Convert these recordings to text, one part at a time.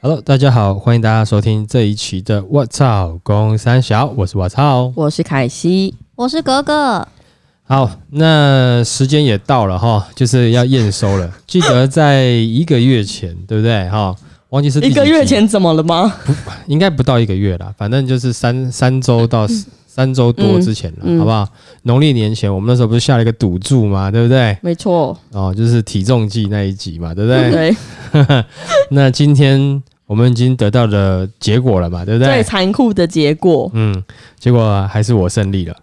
Hello，大家好，欢迎大家收听这一期的《我操公三小》，我是我操。我是凯西，我是格格，好，那时间也到了哈，就是要验收了。记得在一个月前，对不对哈？忘记是一个，月前怎么了吗？应该不到一个月啦，反正就是三三周到四三周多之前了，嗯嗯好不好？农历年前，我们那时候不是下了一个赌注嘛，对不对？没错，哦，就是体重计那一集嘛，对不对？对，那今天我们已经得到了结果了嘛，对不对？最残酷的结果。嗯，结果还是我胜利了。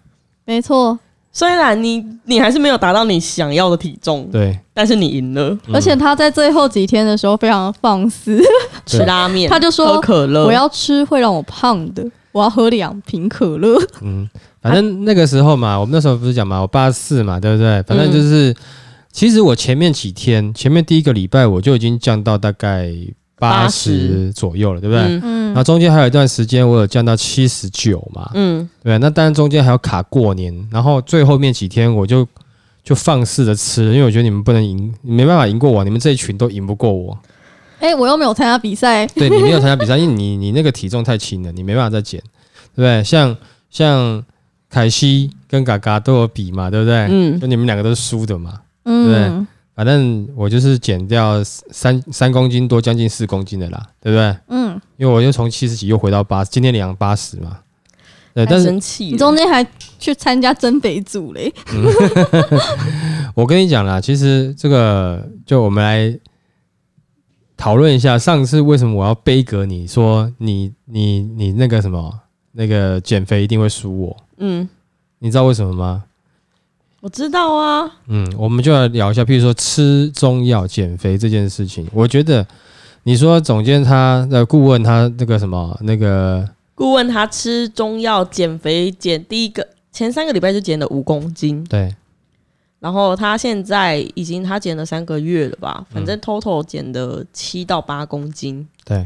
没错，虽然你你还是没有达到你想要的体重，对，但是你赢了。嗯而且他在最后几天的时候非常放肆，吃拉面，他就说喝可乐，我要吃会让我胖的，我要喝两瓶可乐。嗯，反正那个时候嘛，我们那时候不是讲嘛，我八十四嘛，对不对？反正就是，其实我前面几天，前面第一个礼拜我就已经降到大概八十左右了，对不对？嗯嗯然后，中间还有一段时间，我有降到七十九嘛，嗯，对。那当然中间还要卡过年，然后最后面几天我就就放肆的吃，因为我觉得你们不能赢，没办法赢过我，你们这一群都赢不过我。哎、我又没有参加比赛，对你没有参加比赛，因为你你那个体重太轻了，你没办法再减，对不对？像像凯西跟嘎嘎都有比嘛，对不对？嗯就你们两个都是输的嘛。嗯，反正我就是减掉三三公斤多，将近四公斤的啦，对不对？嗯，因为我又从七十几又回到八，今天量八十嘛。对，但是。你中间还去参加增肥组嘞，我跟你讲啦，其实这个就我们来讨论一下，上次为什么我要背格你说你你你那个什么那个减肥一定会输我？嗯，你知道为什么吗？我知道啊。嗯，我们就来聊一下，譬如说吃中药减肥这件事情。我觉得你说总监他的顾问他那个什么那个顾问他吃中药减肥减第一个前三个礼拜就减了五公斤，对然后他现在已经他减了三个月了吧，嗯。反正 total 减了七到八公斤。对，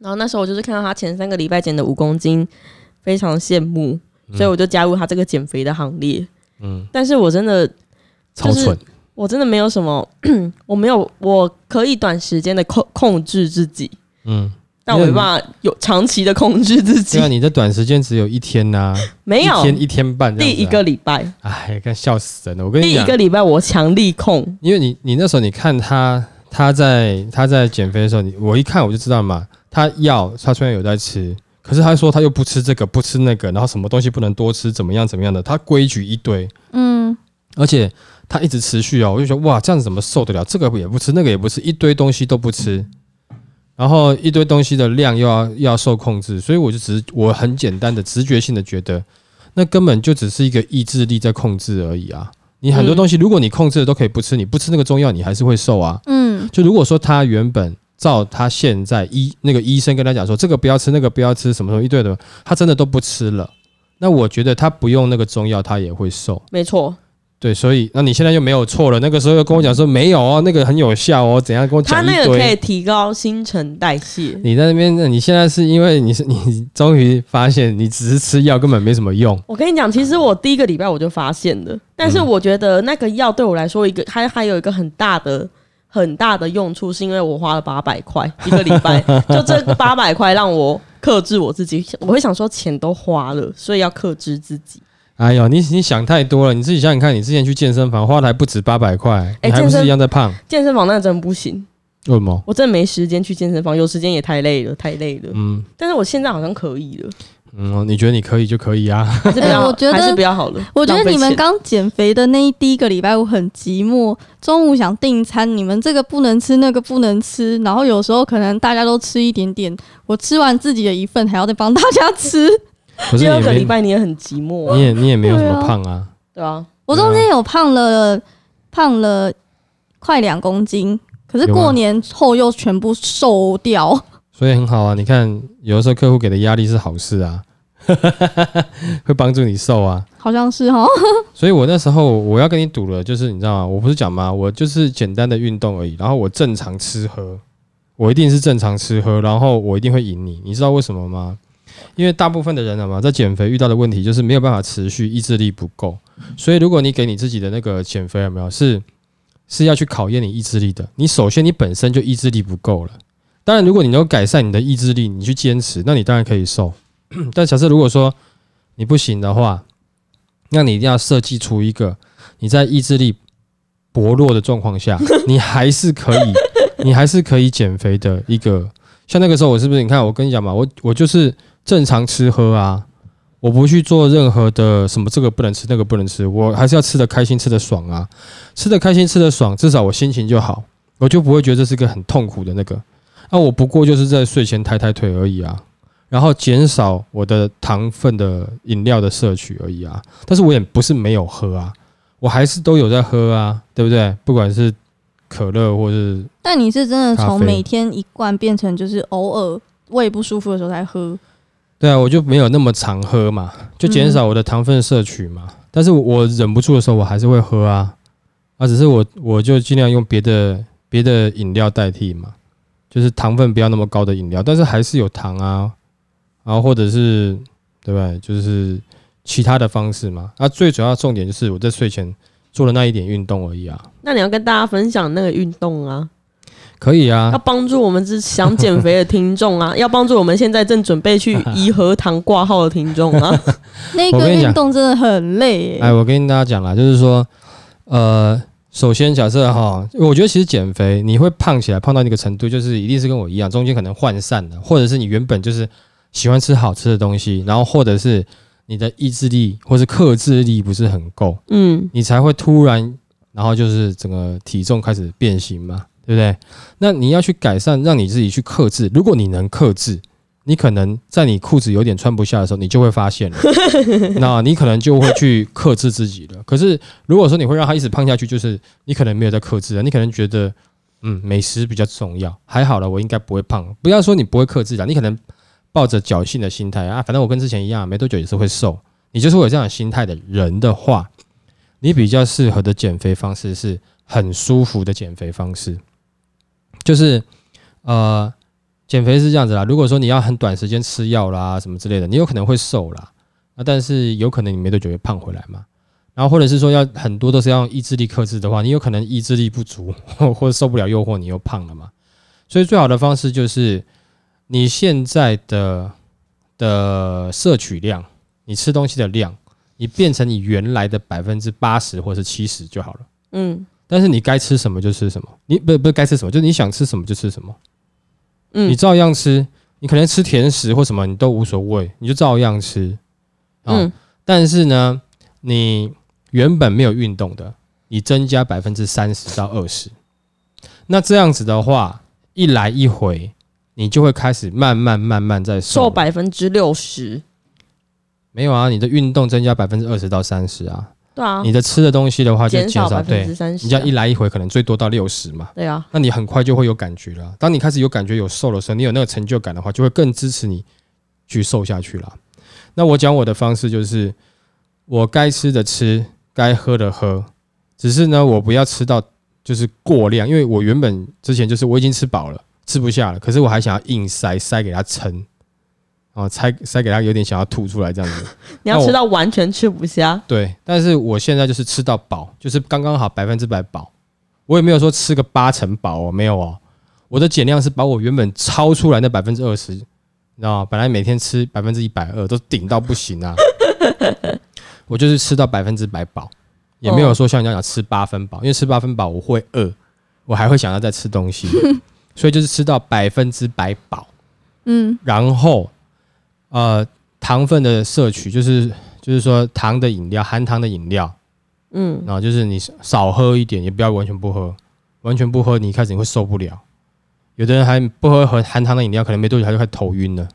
然后那时候我就是看到他前三个礼拜减的五公斤，非常羡慕，嗯。所以我就加入他这个减肥的行列。嗯，但是我真的，超蠢，我真的没有什么，我没有，我可以短时间的控控制自己，嗯，但我没办法有长期的控制自己。对啊，。你的短时间只有一天呐、没有。一，天一天半第一个，礼拜，哎，看笑死人了。我跟你讲第一个，礼拜我强力控，因为你你那时候你看他他在他在减肥的时候，你我一看我就知道嘛，他药他虽然有在吃，可是他说他又不吃这个不吃那个，然后什么东西不能多吃，怎么样怎么样的，他规矩一堆，嗯，而且他一直持续哦，我就觉得哇，这样子怎么受得了？这个也不吃，那个也不吃，一堆东西都不吃，然后一堆东西的量又要又要受控制，所以我就只是我很简单的直觉性的觉得，那根本就只是一个意志力在控制而已啊。你很多嗯东西，如果你控制的都可以不吃，你不吃那个中药，你还是会瘦啊。嗯，就如果说他原本照他现在医那个医生跟他讲说这个不要吃，那个不要吃，什么什么一堆的，他真的都不吃了。那我觉得他不用那个中药，他也会瘦。没错，对，所以那你现在又没有错了。那个时候又跟我讲说没有哦，那个很有效哦，怎样跟我讲一那个可以。提高新陈代谢。你在那边，那你现在是因为你是你终于发现你只是吃药根本没什么用。我跟你讲，其实我第一个礼拜我就发现了，但是嗯我觉得那个药对我来说一个还还有一个很大的很大的用处，是因为我花了八百块一个礼拜，就这八百块让我克制我自己。我会想说钱都花了，所以要克制自己。哎呦，你你想太多了，你自己想想看，你之前去健身房花的还不止八百块，你还不是一样在胖？健身房那真的不行，为什么？我真的没时间去健身房，有时间也太累了，太累了。嗯但是我现在好像可以了，嗯，你觉得你可以就可以啊。还是不要，哎我觉得还是不要好了。我觉得你们刚减肥的那一第一个礼拜，我很寂寞。中午想订餐，你们这个不能吃，那个不能吃，然后有时候可能大家都吃一点点，我吃完自己的一份，还要再帮大家吃。可是第二个礼拜你也很寂寞、啊，你也你也没有什么胖啊。对啊，我中间有胖了，胖了快两公斤，可是过年后又全部瘦掉。所以很好啊。你看，有的时候客户给的压力是好事啊，会帮助你瘦啊。好像是哈，所以我那时候我要跟你赌了，就是你知道吗？我不是讲吗？我就是简单的运动而已，然后我正常吃喝，我一定是正常吃喝，然后我一定会赢你。你知道为什么吗？因为大部分的人啊嘛，在减肥遇到的问题就是没有办法持续，意志力不够。所以如果你给你自己的那个减肥有没有是是要去考验你意志力的，你首先你本身就意志力不够了。当然，如果你能够改善你的意志力，你去坚持，那你当然可以瘦。但假设如果说你不行的话，那你一定要设计出一个你在意志力薄弱的状况下，你还是可以，你还是可以减肥的一个。像那个时候，我是不是？你看，我跟你讲嘛，我我就是正常吃喝啊，我不去做任何的什么这个不能吃，那个不能吃，我还是要吃的开心，吃的爽啊，吃的开心，吃的爽，至少我心情就好，我就不会觉得这是个很痛苦的那个。那我不过就是在睡前抬抬腿而已啊，然后减少我的糖分的饮料的摄取而已啊。但是我也不是没有喝啊，我还是都有在喝啊，对不对？不管是可乐或是但你是真的从每天一罐变成就是偶尔胃不舒服的时候才喝，对啊，我就没有那么常喝嘛，就减少我的糖分摄取嘛。但是我忍不住的时候，我还是会喝啊，啊，只是我我就尽量用别的别的饮料代替嘛，就是糖分不要那么高的饮料，但是还是有糖啊，然后或者是对不对？就是其他的方式嘛。啊，最主要重点就是我在睡前做了那一点运动而已啊，那你要跟大家分享那个运动啊，可以啊。要，帮助我们这想减肥的听众啊，要帮助我们现在正准备去颐和堂挂号的听众啊。那个运动真的很累耶、哎，我跟大家讲啦，就是说，呃，首先假设哈，我觉得其实减肥你会胖起来，胖到那个程度，就是一定是跟我一样，中间可能涣散的，或者是你原本就是喜欢吃好吃的东西，然后或者是你的意志力或是克制力不是很够，嗯，你才会突然，然后就是整个体重开始变形嘛，对不对？那你要去改善，让你自己去克制。如果你能克制，你可能在你裤子有点穿不下的时候，你就会发现了，那你可能就会去克制自己了。可是如果说你会让它一直胖下去，就是你可能没有在克制了，你可能觉得嗯美食比较重要，还好了，我应该不会胖。不要说你不会克制了，你可能抱着侥幸的心态啊，反正我跟之前一样，没多久也是会瘦。你就是会有这样的心态的人的话，你比较适合的减肥方式是很舒服的减肥方式，就是呃，减肥是这样子啦。如果说你要很短时间吃药啦什么之类的，你有可能会瘦啦，啊，但是有可能你没多久会胖回来嘛。然后或者是说要很多都是要用意志力克制的话，你有可能意志力不足或者受不了诱惑，你又胖了嘛。所以最好的方式就是你现在的的摄取量，你吃东西的量，你变成你原来的百分之八十或是七十就好了。嗯但是你该吃什么就吃什么，你不不是该吃什么，就是你想吃什么就吃什么，嗯你照样吃。你可能吃甜食或什么你都无所谓，你就照样吃。啊、嗯但是呢，你原本没有运动的，你增加百分之三十到二十，那这样子的话，一来一回，你就会开始慢慢慢慢在瘦瘦。百分之六十，没有啊，你的运动增加百分之二十到三十啊，对啊，你的吃的东西的话就减少，对你这样一来一回可能最多到六十嘛。对啊，那你很快就会有感觉了。当你开始有感觉、有瘦的时候，你有那个成就感的话，就会更支持你去瘦下去了。那我讲我的方式就是，我该吃的吃，该喝的喝，只是呢，我不要吃到就是过量，因为我原本之前就是我已经吃饱了，吃不下了，可是我还想要硬塞，塞给他撑，哦，塞塞给他有点想要吐出来这样子。你要吃到完全吃不下，对，但是我现在就是吃到饱，就是刚刚好百分之百饱。我也没有说吃个八成饱哦，没有哦。我的减量是把我原本超出来的百分之二十，你知道吗？本来每天吃百分之一百二都顶到不行啊，我就是吃到百分之百饱，也没有说像你这样讲吃八分饱，因为吃八分饱我会饿，我还会想要再吃东西，所以就是吃到百分之百饱。嗯，然后呃糖分的摄取就是就是说糖的饮料、含糖的饮料，嗯，然后就是你少喝一点，也不要完全不喝，完全不喝你一开始你会受不了。有的人还不喝含含糖的饮料，可能没多久他就开始头晕了，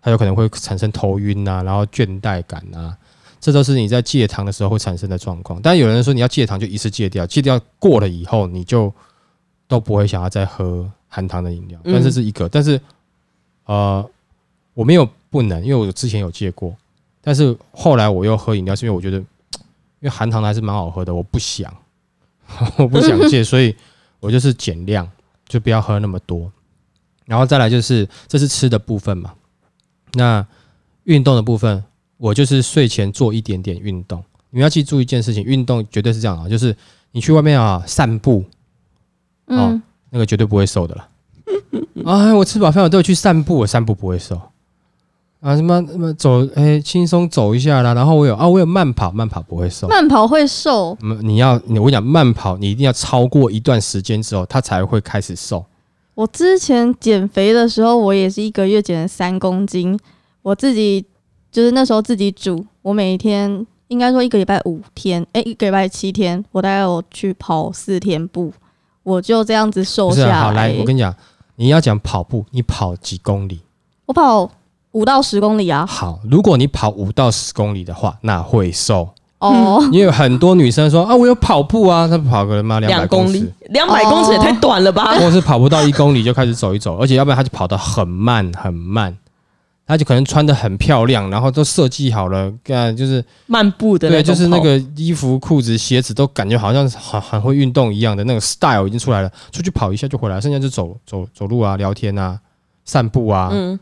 他有可能会产生头晕啊，然后倦怠感啊，这都是你在戒糖的时候会产生的状况。但有人说你要戒糖就一次戒掉，戒掉过了以后你就都不会想要再喝含糖的饮料，嗯。但这是一个，但是呃我没有不能，因为我之前有戒过，但是后来我又喝饮料，是因为我觉得 因为含糖的还是蛮好喝的，我不想 我不想戒，所以我就是减量，就不要喝那么多。然后再来就是这是吃的部分嘛，那运动的部分，我就是睡前做一点点运动。你们要记住一件事情，运动绝对是这样啊，就是你去外面啊散步，嗯，那个绝对不会瘦的了。啊，我吃饱饭我都有去散步，我散步不会瘦。啊，什么什么走，哎、轻松走一下啦。然后我有啊，我有慢跑，慢跑不会瘦。慢跑会瘦，嗯，你要你我跟你讲，慢跑你一定要超过一段时间之后，它才会开始瘦。我之前减肥的时候，我也是一个月减了三公斤。我自己就是那时候自己煮，我每一天应该说一个礼拜五天，哎、一个礼拜七天，我大概有去跑四天步，我就这样子瘦下来啊、好。来，我跟你讲，你要讲跑步，你跑几公里？我跑五到十公里啊。好，如果你跑五到十公里的话，那会瘦。哦，因为有很多女生说啊，我有跑步啊，她跑个妈两百公里，，两百公尺也太短了吧？或者是跑不到一公里就开始走一走，而且要不然她就跑得很慢很慢，她就可能穿得很漂亮，然后都设计好了，干就是漫步的对，就是那个衣服、裤子、鞋子都感觉好像很很会运动一样的那个 style 已经出来了，出去跑一下就回来，剩下就走走走路啊、聊天啊、散步啊，嗯，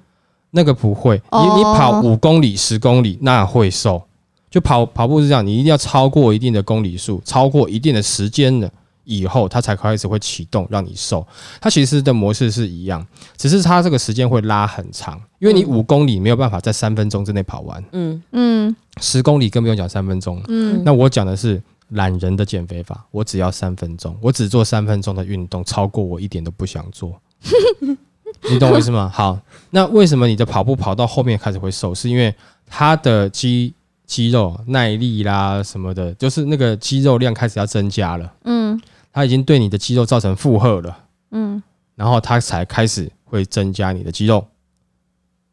那个不会。你哦你跑五公里、十公里那会瘦，就跑跑步是这样，你一定要超过一定的公里数，超过一定的时间了以后，它才开始会启动让你瘦。它其实的模式是一样，只是它这个时间会拉很长，因为你嗯五公里没有办法在三分钟之内跑完，嗯嗯十公里更不用讲三分钟。嗯，那我讲的是懒人的减肥法，我只要三分钟，我只做三分钟的运动，超过我一点都不想做。你懂我意思吗？好，那为什么你的跑步跑到后面开始会瘦？是因为它的肌肌肉耐力啦什么的，就是那个肌肉量开始要增加了，嗯它已经对你的肌肉造成负荷了，嗯然后它才开始会增加你的肌肉。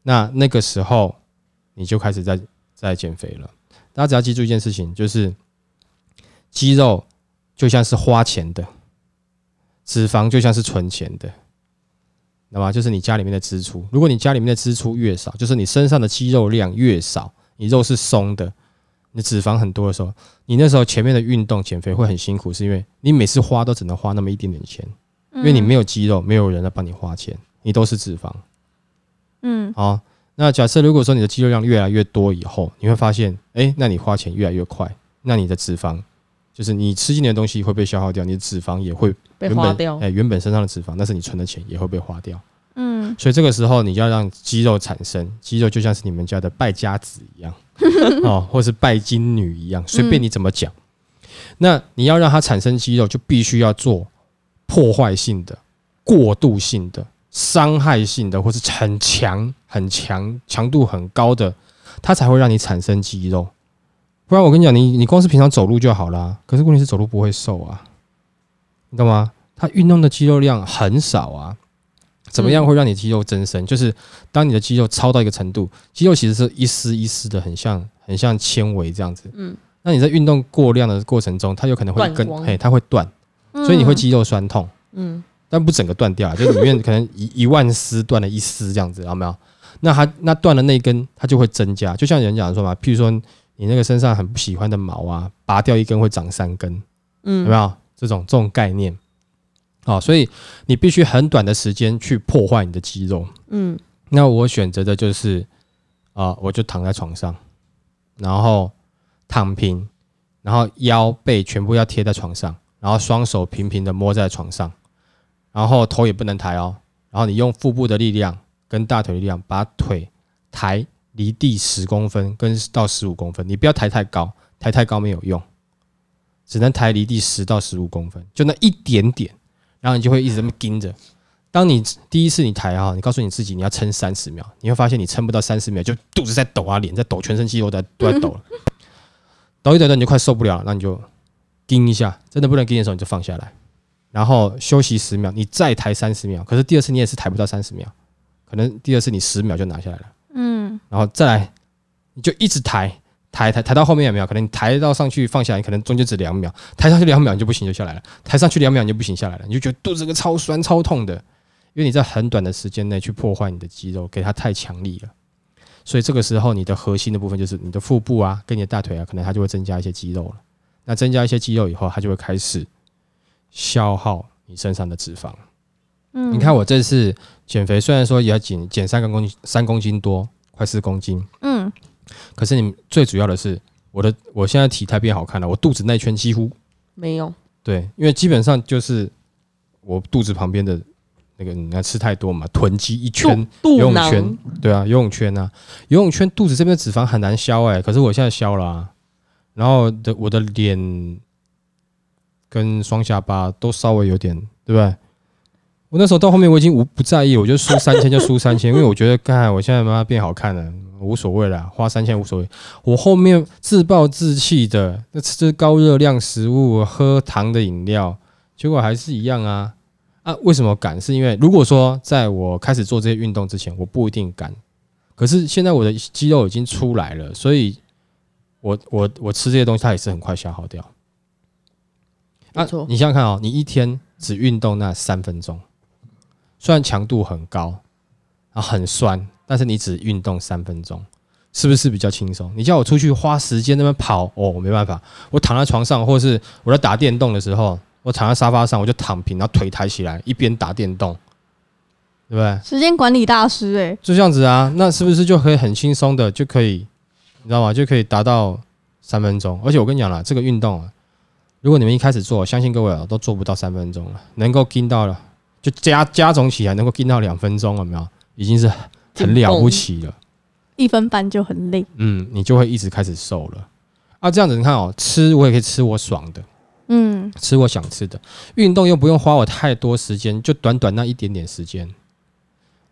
那那个时候你就开始在在减肥了。大家只要记住一件事情，就是肌肉就像是花钱的，脂肪就像是存钱的，那么就是你家里面的支出。如果你家里面的支出越少，就是你身上的肌肉量越少，你肉是松的，你的脂肪很多的时候，你那时候前面的运动减肥会很辛苦，是因为你每次花都只能花那么一点点钱。因为你没有肌肉，没有人来帮你花钱，你都是脂肪。嗯好，那假设如果说你的肌肉量越来越多以后，你会发现，哎、那你花钱越来越快，那你的脂肪就是你吃进的东西会被消耗掉，你的脂肪也会被花掉哎、。原本身上的脂肪，但是你存的钱也会被花掉。嗯所以这个时候你要让肌肉产生，肌肉就像是你们家的败家子一样，哦，或是拜金女一样，随便你怎么讲。那你要让它产生肌肉，就必须要做破坏性的、过度性的、伤害性的，或是很强、很强、强度很高的，它才会让你产生肌肉。不然我跟你讲，你你光是平常走路就好啦，可是问题是走路不会瘦啊，你懂吗？它运动的肌肉量很少啊。怎么样会让你肌肉增生？就是当你的肌肉超到一个程度，肌肉其实是一丝一丝的，很像很像纤维这样子。嗯，那你在运动过量的过程中，它有可能会跟嘿，它会断，嗯，所以你会肌肉酸痛，嗯但不整个断掉啊，就里面可能一一万丝断了一丝这样子，有没有？那它那断的那根，它就会增加。就像有人讲说嘛，譬如说你那个身上很不喜欢的毛啊，拔掉一根会长三根，嗯有没嗯有这种这种概念？好，所以你必须很短的时间去破坏你的肌肉。嗯那我选择的就是啊、我就躺在床上，然后躺平，然后腰背全部要贴在床上，然后双手平平的摸在床上，然后头也不能抬哦，然后你用腹部的力量跟大腿的力量把腿抬离地十公分跟到十五公分，你不要抬太高，抬太高没有用，只能抬离地十到十五公分，就那一点点，然后你就会一直这么盯着。当你第一次你抬啊，你告诉你自己你要撑三十秒，你会发现你撑不到三十秒，就肚子在抖啊，脸在抖，全身肌肉在都在抖了，抖一抖抖你就快受不了了，那你就盯一下，真的不能盯的时候你就放下来，然后休息十秒，你再抬三十秒，可是第二次你也是抬不到三十秒，可能第二次你十秒就拿下来了，嗯然后再来你就一直抬。抬抬抬到后面有没有？可能你抬到上去放下来，可能中间只两秒，抬上去两秒你就不行就下来了，抬上去两秒你就不行下来了，你就觉得肚子个超酸超痛的，因为你在很短的时间内去破坏你的肌肉，给它太强力了，所以这个时候你的核心的部分就是你的腹部啊，跟你的大腿啊，可能它就会增加一些肌肉了。那增加一些肌肉以后，它就会开始消耗你身上的脂肪。嗯，你看我这次减肥，虽然说也要减减三个公斤，三公斤多，快四公斤，嗯。可是你最主要的是，我的我现在体态变好看了，我肚子那圈几乎没有，对，因为基本上就是我肚子旁边的那个，你看吃太多嘛，囤积一圈游泳圈，对啊，游泳圈啊，游泳圈肚子这边的脂肪很难消哎、可是我现在消了、啊，然后的我的脸跟双下巴都稍微有点，对不对？我那时候到后面我已经无不在意，我就输三千就输三千，因为我觉得，看我现在妈妈变好看了，无所谓了，花三千无所谓。我后面自暴自弃的，那吃高热量食物，喝糖的饮料，结果还是一样啊啊！为什么敢？是因为如果说在我开始做这些运动之前，我不一定敢。可是现在我的肌肉已经出来了，所以我我我吃这些东西，它也是很快消耗掉。啊你想想看哦，你一天只运动那三分钟，虽然强度很高啊很酸，但是你只运动三分钟，是不是比较轻松？你叫我出去花时间那边跑，哦，我没办法，我躺在床上，或者是我在打电动的时候，我躺在沙发上，我就躺平，然后腿抬起来，一边打电动，对不对？时间管理大师哎、就这样子啊，那是不是就可以很轻松的就可以，你知道吗？就可以达到三分钟。而且我跟你讲了，这个运动啊，如果你们一开始做，相信各位啊，都做不到三分钟了，能够听到了，就加加总起来能够跟到两分钟，有没有？已经是很了不起了。一分半就很累。嗯，你就会一直开始瘦了。啊，这样子你看哦，吃我也可以吃我爽的，嗯，吃我想吃的，运动又不用花我太多时间，就短短那一点点时间。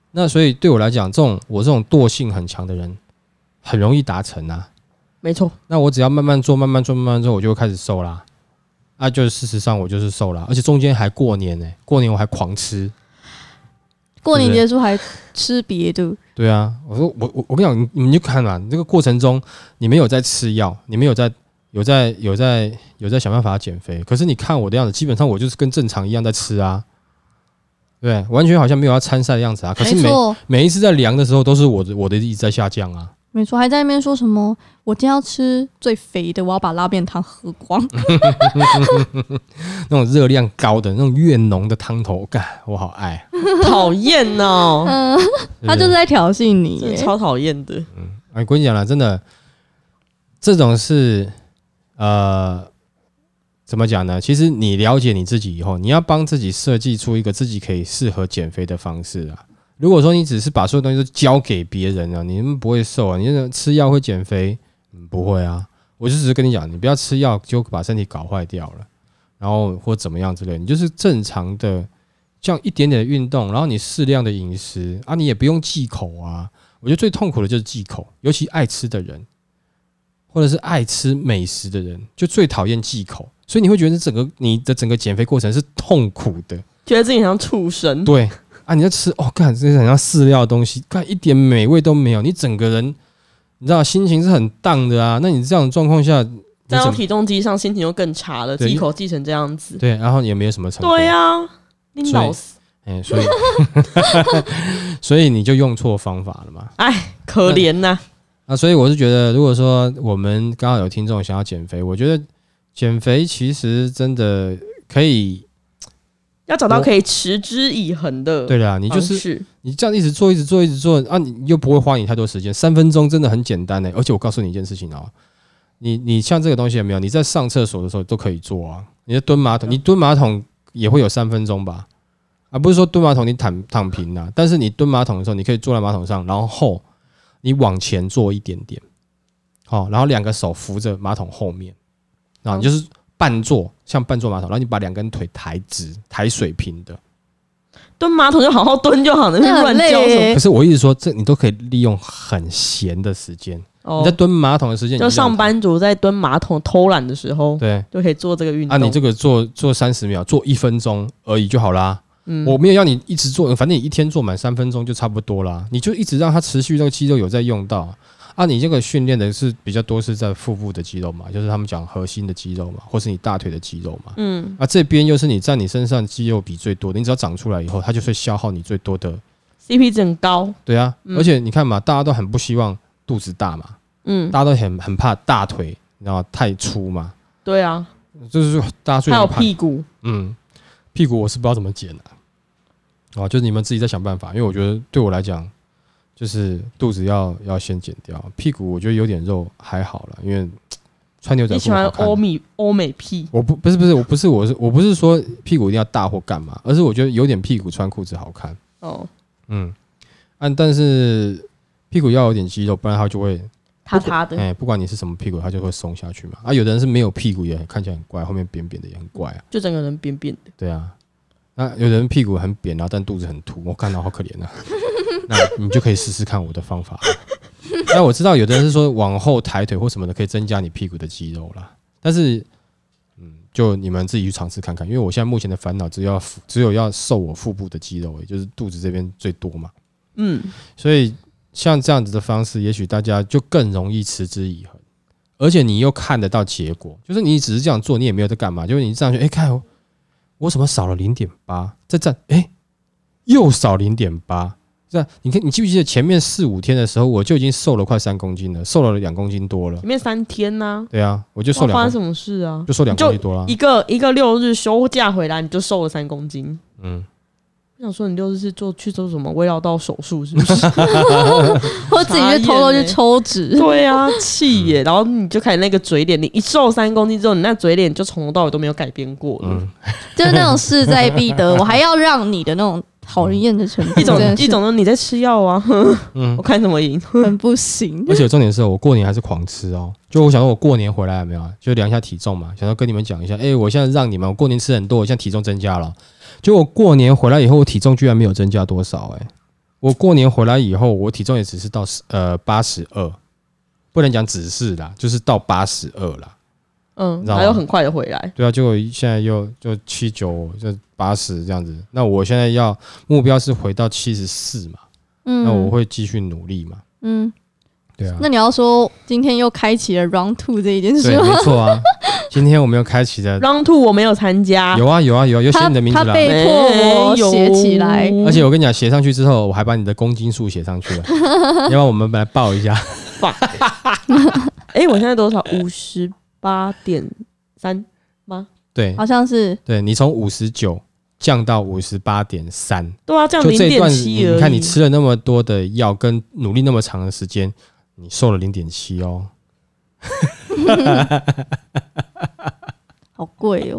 那所以对我来讲，这种我这种惰性很强的人，很容易达成啊。没错，那我只要慢慢做，慢慢做，慢慢做，我就会开始瘦啦。啊，就是事实上我就是瘦了，而且中间还过年呢、过年我还狂吃。过年结束还吃别的，对啊，我说我我我跟你讲，你你们就看嘛，这个过程中你们有在吃药，你们有在有在有在有在想办法减肥，可是你看我的样子，基本上我就是跟正常一样在吃啊，对，完全好像没有要参赛的样子啊。可是每每一次在量的时候，都是我的我的一直在下降啊。没错，还在那边说什么我今天要吃最肥的，我要把拉面汤喝光。那种热量高的、那种越浓的汤头，干我好爱。讨厌哦，嗯，他就是在挑衅你。真的超讨厌的。哎，我跟你讲了，真的，这种是呃，怎么讲呢？其实你了解你自己以后，你要帮自己设计出一个自己可以适合减肥的方式啊。如果说你只是把所有东西都交给别人啊，你们不会瘦啊。你那吃药会减肥？嗯，不会啊。我就只是跟你讲，你不要吃药就把身体搞坏掉了，然后或怎么样之类，你就是正常的这样一点点的运动，然后你适量的饮食啊，你也不用忌口啊。我觉得最痛苦的就是忌口，尤其爱吃的人，或者是爱吃美食的人，就最讨厌忌口。所以你会觉得整个你的整个减肥过程是痛苦的。觉得自己很像畜生，对啊，你在吃哦，看，这是很像饲料的东西，看一点美味都没有，你整个人你知道心情是很荡的啊。那你这样的状况下，你怎么站到体重机上心情又更差了，对忌口忌成这样子。对，然后也没有什么成果。对呀，你老死，哎、所以 所以你就用错方法了嘛。哎，可怜呐。啊，所以我是觉得，如果说我们刚好有听众想要减肥，我觉得减肥其实真的可以，要找到可以持之以恒的对啦，你，就是你这样一直做，一直做，一直做啊，你又不会花你太多时间，三分钟真的很简单的、而且我告诉你一件事情哦，你你像这个东西有没有？你在上厕所的时候都可以做啊，你在蹲马桶，你蹲马桶也会有三分钟吧？啊，不是说蹲马桶你躺躺平啊，但是你蹲马桶的时候，你可以坐在马桶上，然后你往前坐一点点，好、然后两个手扶着马桶后面，啊，你就是半坐，像半坐马桶，然后你把两根腿抬直，抬水平的。蹲马桶就好好蹲就好了，那乱叫什么？累可，是我一直说，这你都可以利用很闲的时间，你在哦，蹲马桶的时间，就上班族在蹲马桶偷懒的时候，对。就可以做这个运啊，动。你这个做做三十秒，做一分钟而已就好啦。嗯我没有要你一直做，反正你一天做满三分钟就差不多啦。你就一直让它持续，这个肌肉有在用到啊。你这个训练的是比较多是在腹部的肌肉嘛，就是他们讲核心的肌肉嘛，或是你大腿的肌肉嘛。嗯啊，这边又是你在你身上肌肉比最多的，你只要长出来以后，它就会消耗你最多的。，CP 值很高，对啊，嗯而且你看嘛，大家都很不希望肚子大嘛，嗯，大家都很很怕大腿，你知道吗？太粗嘛，对啊，就是说大家最还有屁股，嗯，屁股我是不知道怎么减的、啊，哦，就是你们自己在想办法，因为我觉得对我来讲，就是肚子要要先减掉，屁股我觉得有点肉还好了，因为穿牛仔裤你喜欢欧米欧美屁？我不不是不是我不是我是我不是说屁股一定要大或干嘛，而是我觉得有点屁股穿裤子好看。哦，嗯，啊，但是屁股要有点肌肉，不然它就会塌塌的。哎、不管你是什么屁股，它就会松下去嘛。啊，有的人是没有屁股也看起来很怪，后面扁扁的也很怪啊。就整个人扁扁的。对啊，那有的人屁股很扁，啊但肚子很凸，我看到好可怜啊。那你就可以试试看我的方法。那我知道有的人是说往后抬腿或什么的，可以增加你屁股的肌肉啦。但是，嗯，就你们自己去尝试看看。因为我现在目前的烦恼只要只有要瘦我腹部的肌肉，也就是肚子这边最多嘛。嗯，所以像这样子的方式，也许大家就更容易持之以恒，而且你又看得到结果。就是你只是这样做，你也没有在干嘛，就是你这样去，哎、看我我怎么少了零点八，再站，哎、又少零点八。这样，你看，你记不记得前面四五天的时候，我就已经瘦了快三公斤了，瘦了两公斤多了前。面三天呢、对啊，我就瘦两发生什么事啊？就瘦两公斤多了。一个一个六日休假回来，你就瘦了三公斤。嗯，我想说，你六日是做去做什么微绕道手术是不是？我自己就偷偷去抽脂，对啊，气耶！然后你就开始那个嘴脸，你一瘦三公斤之后，你那嘴脸就从头到尾都没有改变过了。嗯 就是那种势在必得，我还要让你的那种讨人厌的程度，一种一种呢，你在吃药啊，嗯我看怎么赢。很不行。而且重点是我过年还是狂吃哦。就我想说，我过年回来有没有，就量一下体重嘛，想要跟你们讲一下，哎、我现在让你们，我过年吃很多，我现在体重增加了。结果我过年回来以后，我体重居然没有增加多少、哎，我过年回来以后，我体重也只是到十呃八十二，不能讲只是啦，就是到八十二啦。嗯，知道吗还有很快的回来。对啊，结果现在又就七九就八十这样子。那我现在要目标是回到七十四嘛，嗯，那我会继续努力嘛。嗯，对啊，那你要说今天又开启了 Round Two 这一件事对，吗？没错啊。今天我们又开启了 Round Two 我没有参加，有啊有啊有啊，有写他你的名字啦。他被迫我写起来，而且我跟你讲，写上去之后，我还把你的公斤数写上去了。要不然我们来报一下。哎，我现在多少？五十八点三吗？对好像是对，你从五十九降到五十八点三，对啊，这样零就这一段，点七而已。你看你吃了那么多的药，跟努力那么长的时间，你瘦了零点七哦。好贵哦。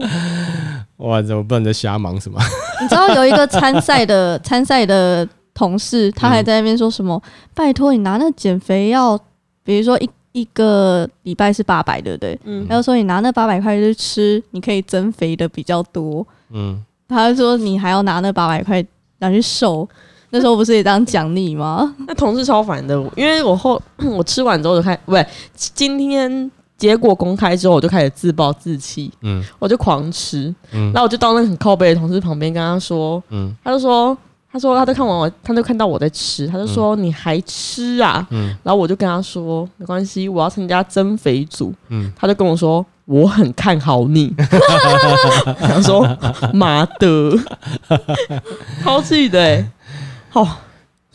哇，怎么不能在瞎忙什么？你知道有一个参赛的 参赛的同事，他还在那边说什么？拜托你拿那减肥药，比如说一一个礼拜是八百，对不对？嗯他就说你拿那八百块去吃，你可以增肥的比较多。嗯，他就说你还要拿那八百块拿去瘦，那时候不是也当奖励吗？那同事超烦的，因为我后 我吃完之后就开，不对，今天结果公开之后，我就开始自暴自弃，嗯。我就狂吃，嗯。然后我就到那个很靠背的同事旁边跟他说，嗯。他就说，他说他都看完我，他都看到我在吃，他就说、你还吃啊？嗯。然后我就跟他说没关系，我要参加增肥组，嗯，他就跟我说我很看好你，他说妈的，超气的欸、好、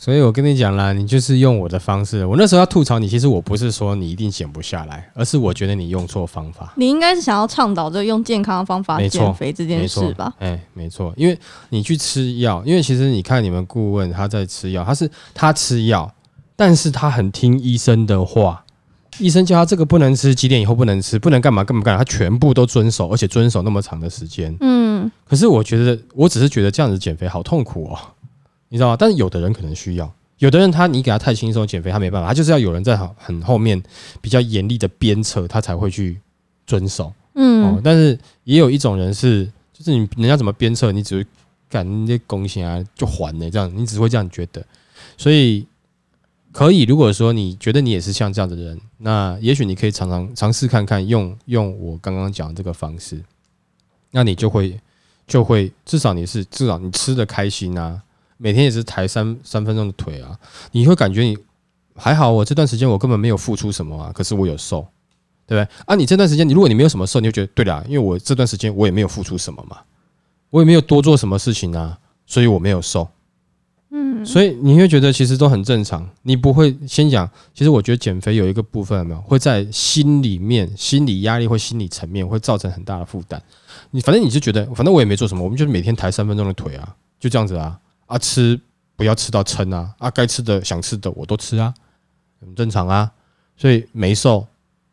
所以我跟你讲啦，你就是用我的方式。我那时候要吐槽你，其实我不是说你一定减不下来，而是我觉得你用错方法。你应该是想要倡导这用健康的方法减肥这件事吧？哎，没错，因为你去吃药，因为其实你看你们顾问他在吃药，他是他吃药，但是他很听医生的话，医生叫他这个不能吃，几点以后不能吃，不能干嘛干嘛干嘛，他全部都遵守，而且遵守那么长的时间。嗯，可是我觉得，我只是觉得这样子减肥好痛苦哦，你知道吗？但是有的人可能需要，有的人他你给他太轻松减肥，他没办法，他就是要有人在很很后面比较严厉的鞭策，他才会去遵守。嗯哦，但是也有一种人是，就是你人家怎么鞭策，你只会干那些贡献啊，就还呢，这样你只会这样觉得。所以可以，如果说你觉得你也是像这样的人，那也许你可以常常尝试看看，用用我刚刚讲的这个方式，那你就会就会至少你是至少你吃的开心啊，每天也是抬三三分钟的腿啊，你会感觉你还好，我这段时间我根本没有付出什么啊，可是我有瘦。对不对？啊，你这段时间，你如果你没有什么瘦，你就觉得对啦，因为我这段时间我也没有付出什么嘛，我也没有多做什么事情啊，所以我没有瘦。嗯，所以你会觉得其实都很正常，你不会先讲。其实我觉得减肥有一个部分有没有会在心里面、心理压力或心理层面会造成很大的负担。你反正你就觉得，反正我也没做什么，我们就是每天抬三分钟的腿啊，就这样子啊啊，吃不要吃到撑啊啊，该吃的想吃的我都吃啊，很正常啊，所以没瘦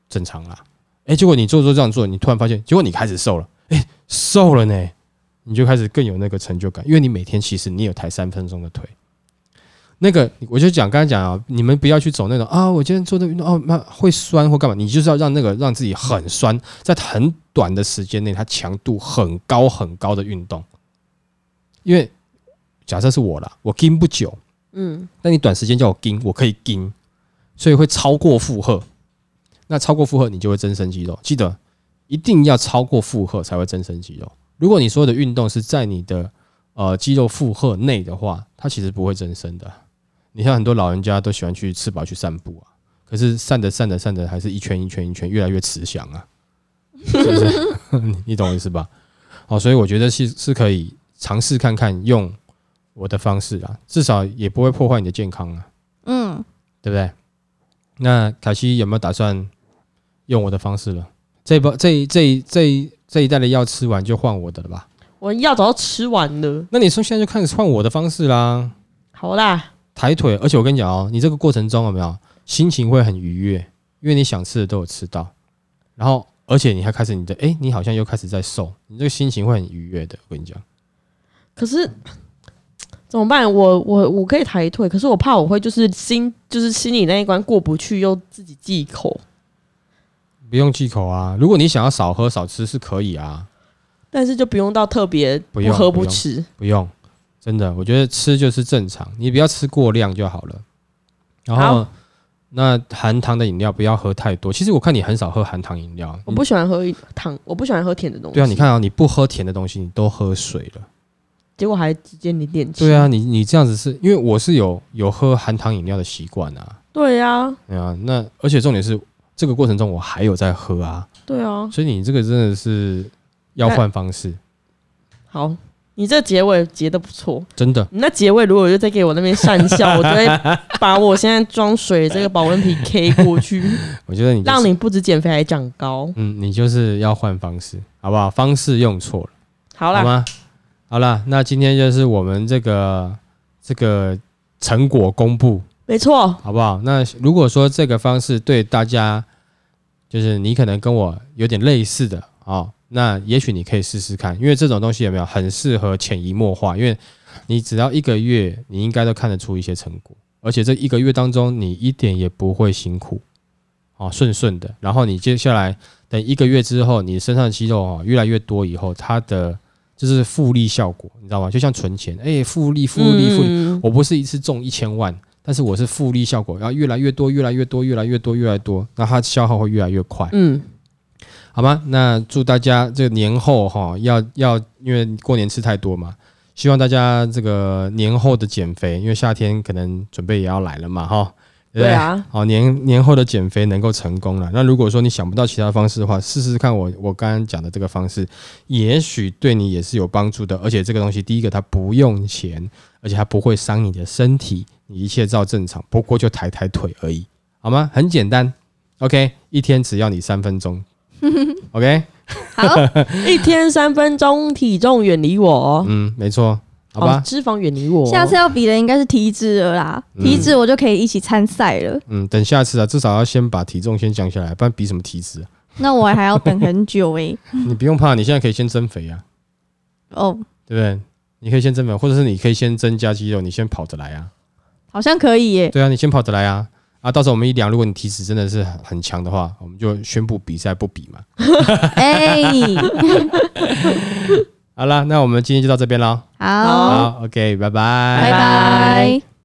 正常啦。哎，结果你做做这样做，你突然发现，结果你开始瘦了，哎，瘦了呢，你就开始更有那个成就感，因为你每天其实你有抬三分钟的腿。那个我就讲，刚才讲啊，你们不要去走那种啊，我今天做的运动哦，那会酸或干嘛，你就是要让那个让自己很酸，在很短的时间内，它强度很高很高的运动。因为假设是我啦，我盯不久，嗯，那你短时间叫我盯，我可以盯，所以会超过负荷。那超过负荷，你就会增生肌肉。记得一定要超过负荷才会增生肌肉。如果你所有的运动是在你的呃肌肉负荷内的话，它其实不会增生的。你像很多老人家都喜欢去吃饱去散步啊，可是散着散着散着，还是一圈一圈一圈，越来越慈祥啊，是不是？你 你懂我意思吧？好，所以我觉得是是可以尝试看看用我的方式啦，至少也不会破坏你的健康啊，嗯，对不对？那凯西有没有打算用我的方式了？这一包这一这一这一这一袋的药吃完就换我的了吧？我药早就吃完了。那你说现在就开始换我的方式啦。好啦，抬腿，而且我跟你讲哦，你这个过程中有没有心情会很愉悦？因为你想吃的都有吃到，然后而且你还开始你的哎、你好像又开始在瘦，你这个心情会很愉悦的。我跟你讲，可是怎么办？我我我可以抬腿，可是我怕我会就是心就是心里那一关过不去，又自己忌口。不用忌口啊。如果你想要少喝少吃是可以啊，但是就不用到特别不用喝不吃。不用，真的，我觉得吃就是正常，你不要吃过量就好了。然后那含糖的饮料不要喝太多。其实我看你很少喝含糖饮料，我不喜欢喝糖，我不喜欢喝甜的东西。对啊，你看啊，你不喝甜的东西，你都喝水了。结果还直接你点吃。对啊，，你你这样子是因为我是有有喝含糖饮料的习惯啊，对啊，对啊，那而且重点是这个过程中我还有在喝啊，对啊。所以你这个真的是要换方式，好，你这结尾结的不错。真的。你那结尾如果又再给我那边讪笑，我就会把我现在装水这个保温瓶 K 过去，我觉得你、就是、让你不止减肥还长高。嗯，你就是要换方式，好不好？方式用错了，好啦，好吗？好了，那今天就是我们这个这个成果公布，没错，好不好？那如果说这个方式对大家，就是你可能跟我有点类似的哦，那也许你可以试试看，因为这种东西有没有很适合潜移默化？因为你只要一个月，你应该都看得出一些成果，而且这一个月当中，你一点也不会辛苦，哦，顺顺的。然后你接下来等一个月之后，你身上的肌肉哦越来越多以后，它的就是复利效果，你知道吗？就像存钱，哎、复利、复利、复利。嗯我不是一次中一千万，但是我是复利效果，然后越来越多，越来越多，越来越多，越来越多，那它消耗会越来越快，嗯，好吗？那祝大家这个年后哈，要要因为过年吃太多嘛，希望大家这个年后的减肥，因为夏天可能准备也要来了嘛，哈。对对对啊，好，年年后的减肥能够成功了。那如果说你想不到其他方式的话，试试看我我刚刚讲的这个方式，也许对你也是有帮助的。而且这个东西，第一个它不用钱，而且它不会伤你的身体，你一切照正常，不过就抬抬腿而已，好吗？很简单，OK，一天只要你三分钟，OK，好，一天三分钟，体重远离我，嗯，没错，好吧，哦脂肪远离我。下次要比的应该是体脂了啦，嗯体脂我就可以一起参赛了。嗯，等下次啊，至少要先把体重先降下来，不然比什么体脂啊？那我还要等很久诶、你不用怕，你现在可以先增肥啊，哦，对不对？你可以先增肥，或者是你可以先增加肌肉，你先跑着来啊。好像可以耶、对啊，你先跑着来啊！啊，到时候我们一量，如果你体脂真的是很很强的话，我们就宣布比赛不比嘛。哎、好了，那我们今天就到这边了。好，，OK，拜拜，拜拜。